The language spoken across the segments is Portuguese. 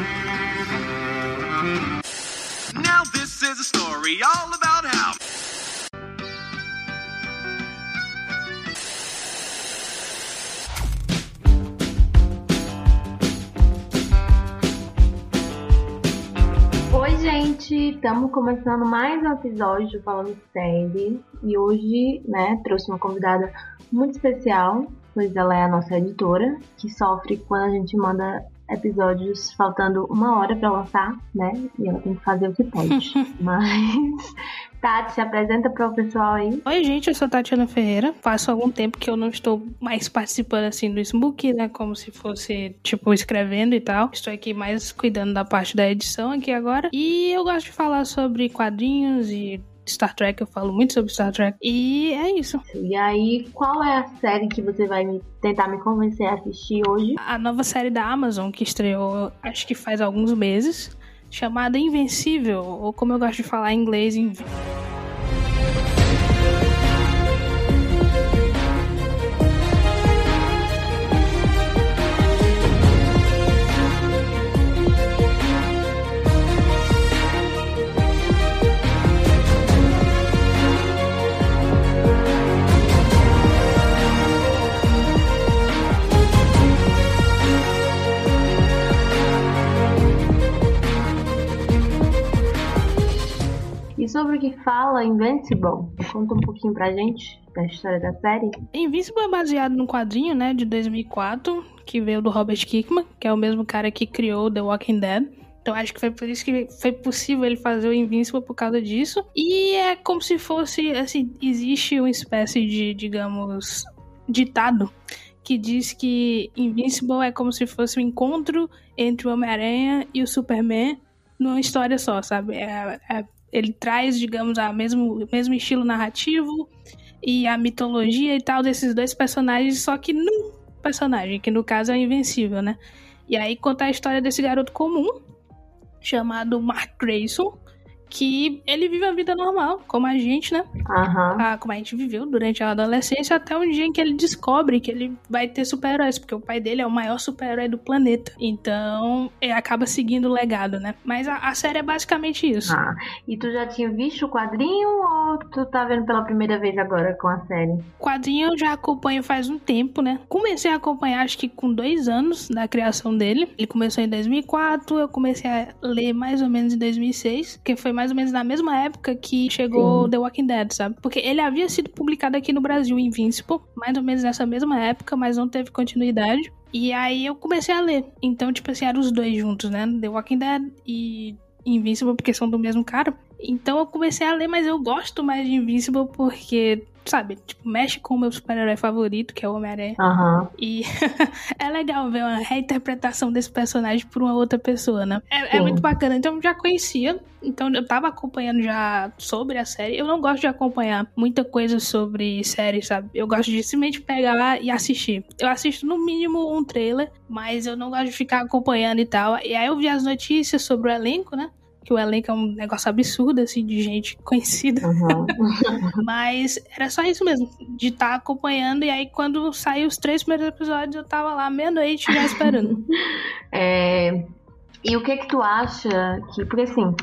Now this is a story all about how. Oi, gente! Estamos começando mais um episódio falando série e hoje, né, trouxe uma convidada muito especial, pois ela é a nossa editora, que sofre quando a gente manda episódios faltando uma hora para lançar, né? E ela tem que fazer o que pode. Mas, Tati, se apresenta para o pessoal aí. Oi, gente, eu sou Tatiana Ferreira. Faço algum tempo que eu não estou mais participando assim do Smook, né? Como se fosse, tipo, escrevendo e tal. Estou aqui mais cuidando da parte da edição aqui agora. E eu gosto de falar sobre quadrinhos e Star Trek, eu falo muito sobre Star Trek. E é isso. E aí, qual é a série que você vai me, tentar me convencer a assistir hoje? A nova série da Amazon que estreou, acho que faz alguns meses, chamada Invencível, ou como eu gosto de falar em inglês, Inv que fala Invincible, conta um pouquinho pra gente da história da série. Invincible é baseado num quadrinho, né, de 2004, que veio do Robert Kirkman, que é o mesmo cara que criou The Walking Dead. Então acho que foi por isso que foi possível ele fazer o Invincible por causa disso. E é como se fosse, assim, existe uma espécie de, digamos, ditado que diz que Invincible é como se fosse um encontro entre o Homem-Aranha e o Superman numa história só, sabe? É, é, ele traz, digamos, o mesmo, mesmo estilo narrativo e a mitologia e tal desses dois personagens, só que num personagem, que no caso é o Invencível, né? E aí conta a história desse garoto comum, chamado Mark Grayson, que ele vive a vida normal, como a gente, né? Aham. Ah, como a gente viveu durante a adolescência, até um dia em que ele descobre que ele vai ter super-heróis, porque o pai dele é o maior super-herói do planeta. Então, ele acaba seguindo o legado, né? Mas a, a série é basicamente isso. Ah, e tu já tinha visto o quadrinho ou tu tá vendo pela primeira vez agora com a série? quadrinho eu já acompanho faz um tempo, né? Comecei a acompanhar acho que com dois anos da criação dele. Ele começou em 2004, eu comecei a ler mais ou menos em 2006, que foi mais ou menos na mesma época que chegou Sim. The Walking Dead, sabe? Porque ele havia sido publicado aqui no Brasil, Invincible, mais ou menos nessa mesma época, mas não teve continuidade. E aí eu comecei a ler. Então, tipo assim, eram os dois juntos, né? The Walking Dead e Invincible, porque são do mesmo cara. Então eu comecei a ler, mas eu gosto mais de Invincible porque, sabe, tipo, mexe com o meu super-herói favorito, que é o Homem-Aranha. Aham. E é legal ver uma reinterpretação desse personagem por uma outra pessoa, né? É, é muito bacana. Então eu já conhecia, então eu tava acompanhando já sobre a série. Eu não gosto de acompanhar muita coisa sobre série, sabe? Eu gosto de simplesmente pegar e assistir. Eu assisto no mínimo um trailer, mas eu não gosto de ficar acompanhando e tal. E aí eu vi as notícias sobre o elenco, né? Que o elenco é um negócio absurdo, assim, de gente conhecida. Aham. Mas era só isso mesmo, de estar acompanhando. E aí, quando saiu os três primeiros episódios, eu tava lá meia-noite já esperando. É, E o que que tu acha que. Porque assim,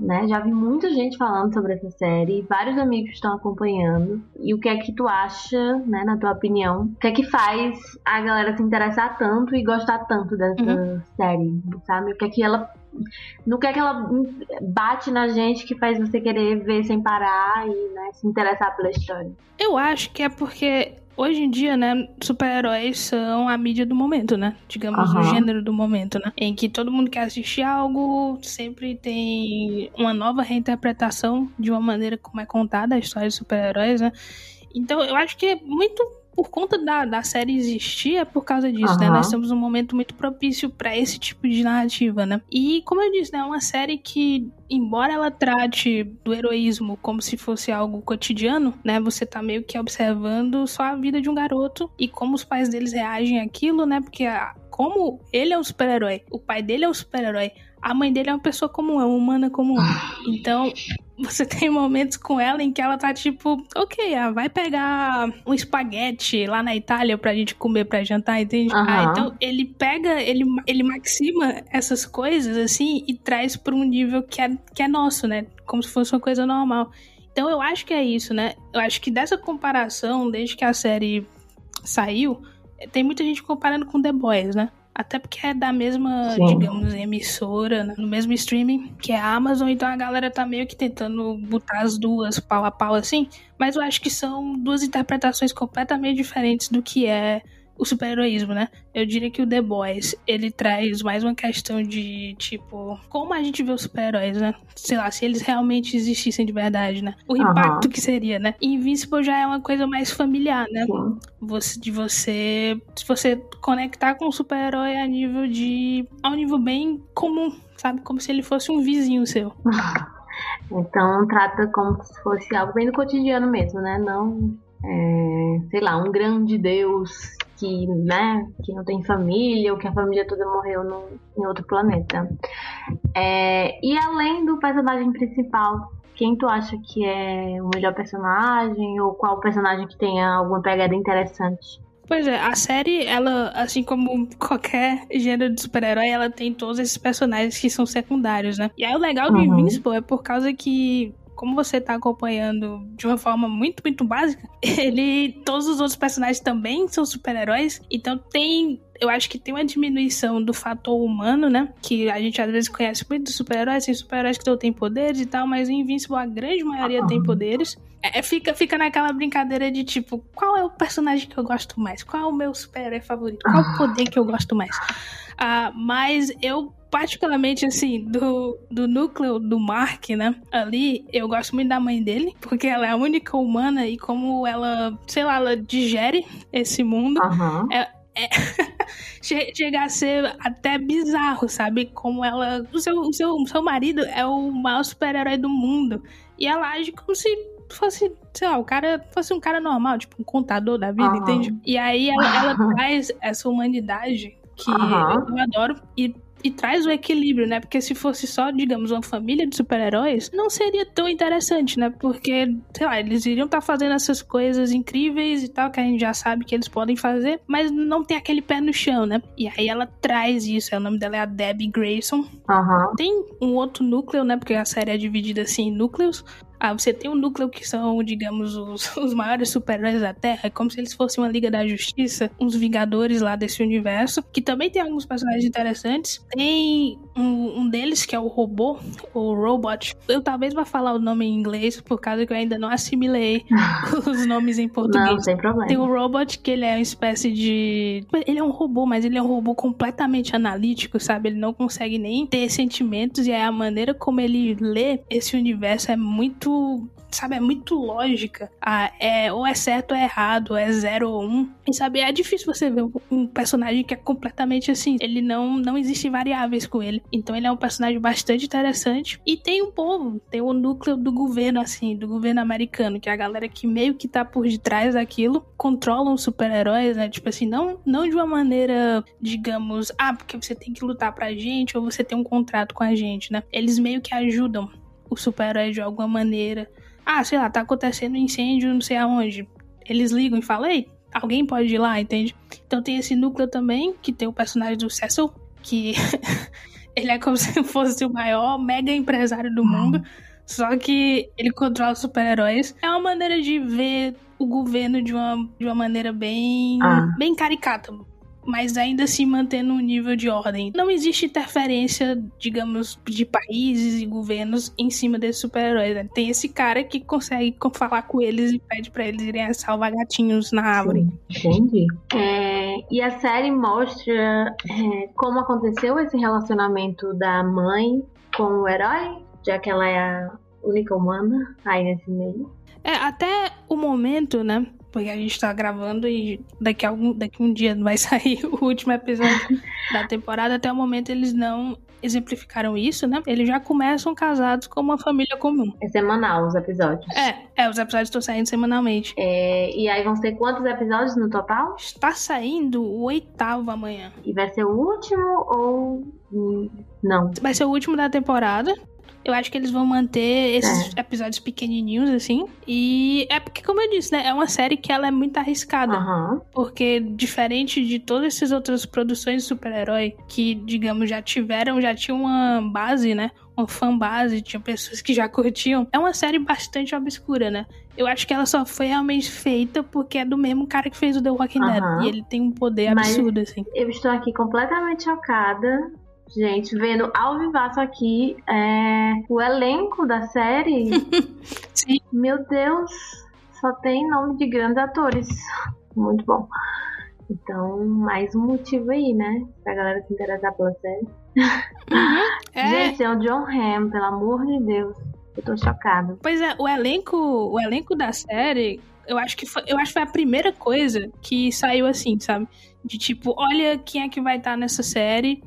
né? Já vi muita gente falando sobre essa série, vários amigos estão acompanhando. E o que é que tu acha, né, na tua opinião? O que é que faz a galera se interessar tanto e gostar tanto dessa série, sabe? O que é que ela. No que é que ela bate na gente que faz você querer ver sem parar e né, se interessar pela história? Eu acho que é porque hoje em dia, né, super-heróis são a mídia do momento, né? Digamos, Aham. o gênero do momento, né? Em que todo mundo quer assistir algo, sempre tem uma nova reinterpretação de uma maneira como é contada a história de super-heróis, né? Então, eu acho que é muito por conta da, da série existir, é por causa disso, né? Aham. Nós temos um momento muito propício pra esse tipo de narrativa, né? E, como eu disse, né, é uma série que, embora ela trate do heroísmo como se fosse algo cotidiano, né? Você tá meio que observando só a vida de um garoto e como os pais deles reagem àquilo, né? Porque a- como ele é um super-herói, o pai dele é um super-herói, a mãe dele é uma pessoa comum, é uma humana comum. Então, você tem momentos com ela em que ela tá tipo, ok, ah, vai pegar um espaguete lá na Itália pra gente comer pra jantar, entende? Uhum. Ah, então ele pega, ele, ele maxima essas coisas assim e traz pra um nível que é, que é nosso, né? Como se fosse uma coisa normal. Então eu acho que é isso, né? Eu acho que dessa comparação, desde que a série saiu, tem muita gente comparando com The Boys, né? Até porque é da mesma, Sim. digamos, emissora, né? no mesmo streaming que é a Amazon, então a galera tá meio que tentando botar as duas pau a pau assim. Mas eu acho que são duas interpretações completamente diferentes do que é o super-heroísmo, né? Eu diria que o The Boys, ele traz mais uma questão de, tipo, como a gente vê os super-heróis, né? Sei lá, se eles realmente existissem de verdade, né? O impacto que seria, né? Invincible já é uma coisa mais familiar, né? Sim. Você, de você, se você conectar com o super-herói a nível de, a um nível bem comum, sabe? Como se ele fosse um vizinho seu. Então trata como se fosse algo bem do cotidiano mesmo, né? Não, é, sei lá, um grande Deus que, né, que não tem família ou que a família toda morreu no, em outro planeta. É, e além do personagem principal, quem tu acha que é o melhor personagem ou qual personagem que tenha alguma pegada interessante? Pois é, a série, ela, assim como qualquer gênero de super-herói, ela tem todos esses personagens que são secundários, né? E aí o legal do Uhum. Invincible é por causa que, como você tá acompanhando de uma forma muito, muito básica, ele. Todos os outros personagens também são super-heróis. Então tem. Eu acho que tem uma diminuição do fator humano, né? Que a gente às vezes conhece muito dos super-heróis, tem super-heróis que não têm poderes e tal, mas o Invincible, a grande maioria tem poderes. É, fica, fica naquela brincadeira de tipo, qual é o personagem que eu gosto mais? Qual é o meu super-herói favorito? Qual o poder que eu gosto mais? Ah, mas eu, particularmente, assim, do, do núcleo do Mark, né? Ali, eu gosto muito da mãe dele, porque ela é a única humana e como ela, sei lá, ela digere esse mundo. Aham. Che- Chega a ser até bizarro, sabe? Como ela. O seu, o seu, o seu marido é o maior super-herói do mundo. E ela age como se fosse, sei lá, o cara fosse um cara normal, tipo um contador da vida, Aham. entende? E aí ela, ela traz essa humanidade que Aham. eu adoro e. E traz o equilíbrio, né? Porque se fosse só, digamos, uma família de super-heróis, não seria tão interessante, né? Porque, sei lá, eles iriam estar fazendo essas coisas incríveis e tal, que a gente já sabe que eles podem fazer, mas não tem aquele pé no chão, né? E aí ela traz isso, é, o nome dela é a Debbie Grayson. Aham. Tem um outro núcleo, né? Porque a série é dividida assim em núcleos. Ah, você tem um núcleo que são, digamos, os, os maiores super-heróis da Terra, é como se eles fossem uma Liga da Justiça, uns Vingadores lá desse universo, que também tem alguns personagens interessantes. Tem um, um deles que é o robô, o Robot. Eu talvez vá falar o nome em inglês, por causa que eu ainda não assimilei os nomes em português. Não, sem problema. Tem o Robot, que ele é uma espécie de. Ele é um robô, mas ele é um robô completamente analítico, sabe? Ele não consegue nem ter sentimentos, e a maneira como ele lê esse universo é muito. Sabe, é muito lógica. Ah, é, ou é certo ou é errado, ou é zero ou um. E sabe, é difícil você ver um- personagem que é completamente assim. Ele não, não existe variáveis com ele. Então ele é um personagem bastante interessante. E tem um povo, tem o núcleo do governo, assim, do governo americano, que é a galera que meio que tá por detrás daquilo, controlam os super-heróis, né? Tipo assim, não, não de uma maneira, digamos, ah, porque você tem que lutar pra gente, ou você tem um contrato com a gente, né? Eles meio que ajudam o super-herói de alguma maneira. Ah, sei lá, tá acontecendo um incêndio não sei aonde. Eles ligam e falam, ei, alguém pode ir lá, entende? Então tem esse núcleo também, que tem o personagem do Cecil, que ele é como se fosse o maior mega empresário do mundo. Só que ele controla os super-heróis. É uma maneira de ver o governo de uma, de uma maneira bem, Ah. bem caricata. Mas ainda assim mantendo um nível de ordem. Não existe interferência, digamos, de países e governos em cima desses super-heróis. né? Tem esse cara que consegue co- falar com eles e pede pra eles irem salvar gatinhos na árvore. Entendi. É, e a série mostra é, como aconteceu esse relacionamento da mãe com o herói, já que ela é a única humana aí nesse meio. É, até o momento, né? Porque a gente tá gravando e daqui a algum, daqui a um dia vai sair o último episódio da temporada. Até o momento eles não exemplificaram isso, né? Eles já começam casados como uma família comum. É semanal os episódios. É, é, os episódios estão saindo semanalmente. É, e aí vão ser quantos episódios no total? Está saindo o oitavo amanhã. E vai ser o último ou. Não. Vai ser o último da temporada. Eu acho que eles vão manter esses episódios pequenininhos, assim. E é porque, como eu disse, né? É uma série que ela é muito arriscada. Aham. Porque, diferente de todas essas outras produções de super-herói que, digamos, já tiveram, já tinha uma base, né? Uma fanbase, tinha pessoas que já curtiam. É uma série bastante obscura, né? Eu acho que ela só foi realmente feita porque é do mesmo cara que fez o The Walking. Dead. E ele tem um poder Mas- absurdo, assim. Eu estou aqui completamente chocada. Gente, vendo ao vivaço aqui é, o elenco da série. Sim. Meu Deus, só tem nome de grandes atores. Muito bom. Então, mais um motivo aí, né? Pra galera se interessar pela série. É, Gente, é o John Hamm, pelo amor de Deus. Eu tô chocada. Pois é, o elenco, o elenco da série, eu acho que foi, eu acho que foi a primeira coisa que saiu assim, sabe? De tipo, olha quem é que vai estar nessa série.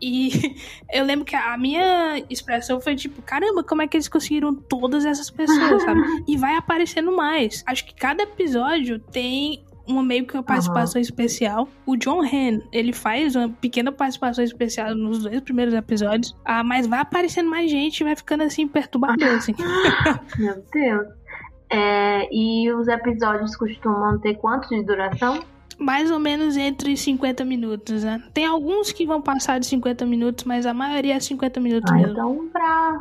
E eu lembro que a minha expressão foi tipo, caramba, como é que eles conseguiram todas essas pessoas, sabe? E vai aparecendo mais. Acho que cada episódio tem uma meio que uma participação especial. O John Han, ele faz uma pequena participação especial nos dois primeiros episódios. Ah, mas vai aparecendo mais gente e vai ficando assim perturbador, assim. Meu Deus. É, e os episódios costumam ter quanto de duração? Mais ou menos entre 50 minutos, né? Tem alguns que vão passar de 50 minutos, mas a maioria é 50 minutos Ah, mesmo. então pra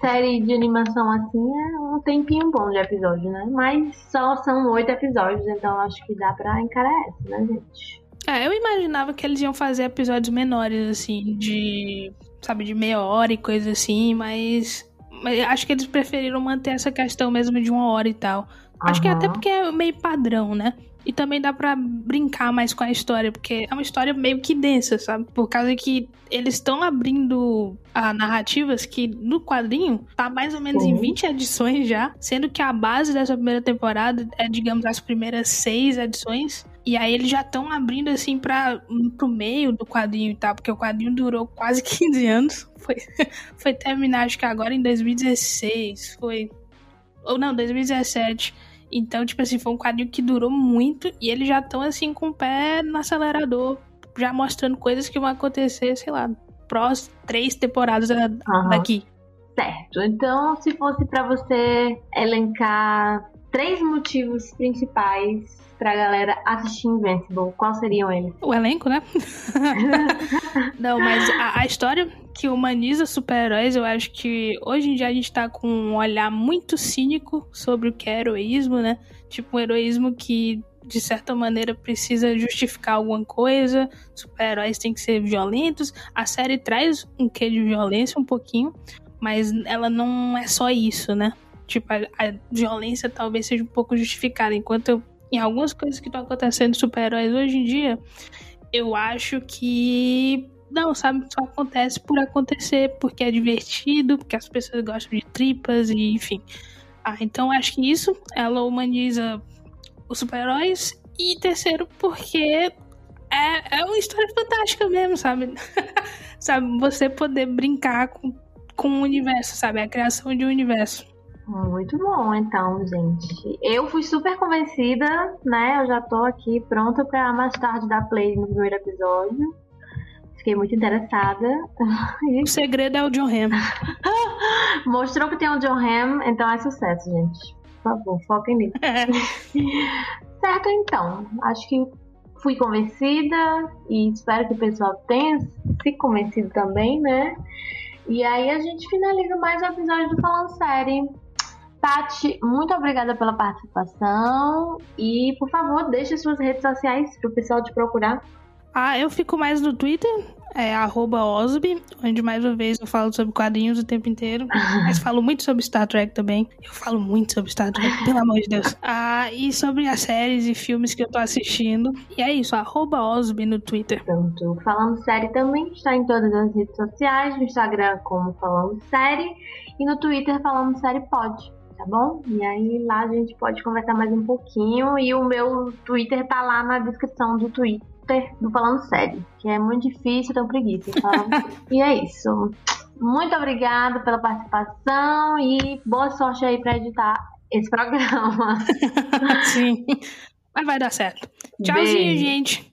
série de animação assim é um tempinho bom de episódio, né? Mas só são oito episódios, então acho que dá pra encarar essa, né, gente? É, eu imaginava que eles iam fazer episódios menores, assim, de, sabe, de meia hora e coisa assim, mas, mas acho que eles preferiram manter essa questão mesmo de uma hora e tal. Acho que até Aham. porque é meio padrão, né? E também dá pra brincar mais com a história, porque é uma história meio que densa, sabe? Por causa que eles estão abrindo a narrativas que no quadrinho tá mais ou menos em Sim. 20 edições já, sendo que a base dessa primeira temporada é, digamos, as primeiras seis edições. E aí eles já estão abrindo assim para pro meio do quadrinho e tal, porque o quadrinho durou quase 15 anos. Foi, foi terminar, acho que agora em 2016. Foi. Ou não, 2017. Então, tipo assim, foi um quadrinho que durou muito e eles já estão assim com o pé no acelerador, já mostrando coisas que vão acontecer, sei lá, próximas três temporadas da- Aham. daqui. Certo. Então, se fosse pra você elencar três motivos principais pra galera assistir Invincible, quais seriam eles? O elenco, né? Não, mas a, a história que humaniza super-heróis, eu acho que hoje em dia a gente tá com um olhar muito cínico sobre o que é heroísmo, né? Tipo, um heroísmo que, de certa maneira, precisa justificar alguma coisa. Super-heróis têm que ser violentos. A série traz um quê de violência um pouquinho, mas ela não é só isso, né? Tipo, a, a violência talvez seja um pouco justificada, enquanto eu, em algumas coisas que estão acontecendo super-heróis hoje em dia, eu acho que não, sabe, só acontece por acontecer, porque é divertido, porque as pessoas gostam de tripas e enfim. Ah, então acho que isso ela humaniza os super-heróis e terceiro porque é, é uma história fantástica mesmo, sabe? sabe, você poder brincar com, com o universo, sabe? A criação de um universo. Muito bom, então, gente. Eu fui super convencida, né? Eu já tô aqui pronta pra mais tarde dar play no primeiro episódio. Fiquei muito interessada. O segredo é o John Hamm. Mostrou que tem o John Hamm, então é sucesso, gente. Por favor, foquem nisso. Certo, então. Acho que fui convencida e espero que o pessoal tenha se convencido também, né? E aí a gente finaliza mais um episódio do Falando Série. Tati, muito obrigada pela participação. E, por favor, deixe suas redes sociais para o pessoal te procurar. Ah, eu fico mais no Twitter, é Osby, onde mais uma vez eu falo sobre quadrinhos o tempo inteiro. Mas falo muito sobre Star Trek também. Eu falo muito sobre Star Trek, pelo amor de Deus. Ah, e sobre as séries e filmes que eu tô assistindo. E é isso, Osby no Twitter. Pronto. Falando Série também está em todas as redes sociais, no Instagram como Falando Série e no Twitter Falando Série Pod. Tá bom? E aí lá a gente pode conversar mais um pouquinho e o meu Twitter tá lá na descrição do Twitter do Falando Sério, que é muito difícil, tenho preguiça. Então... e é isso. Muito obrigada pela participação e boa sorte aí para editar esse programa. Sim. Mas vai dar certo. Tchauzinho, Beijo. gente.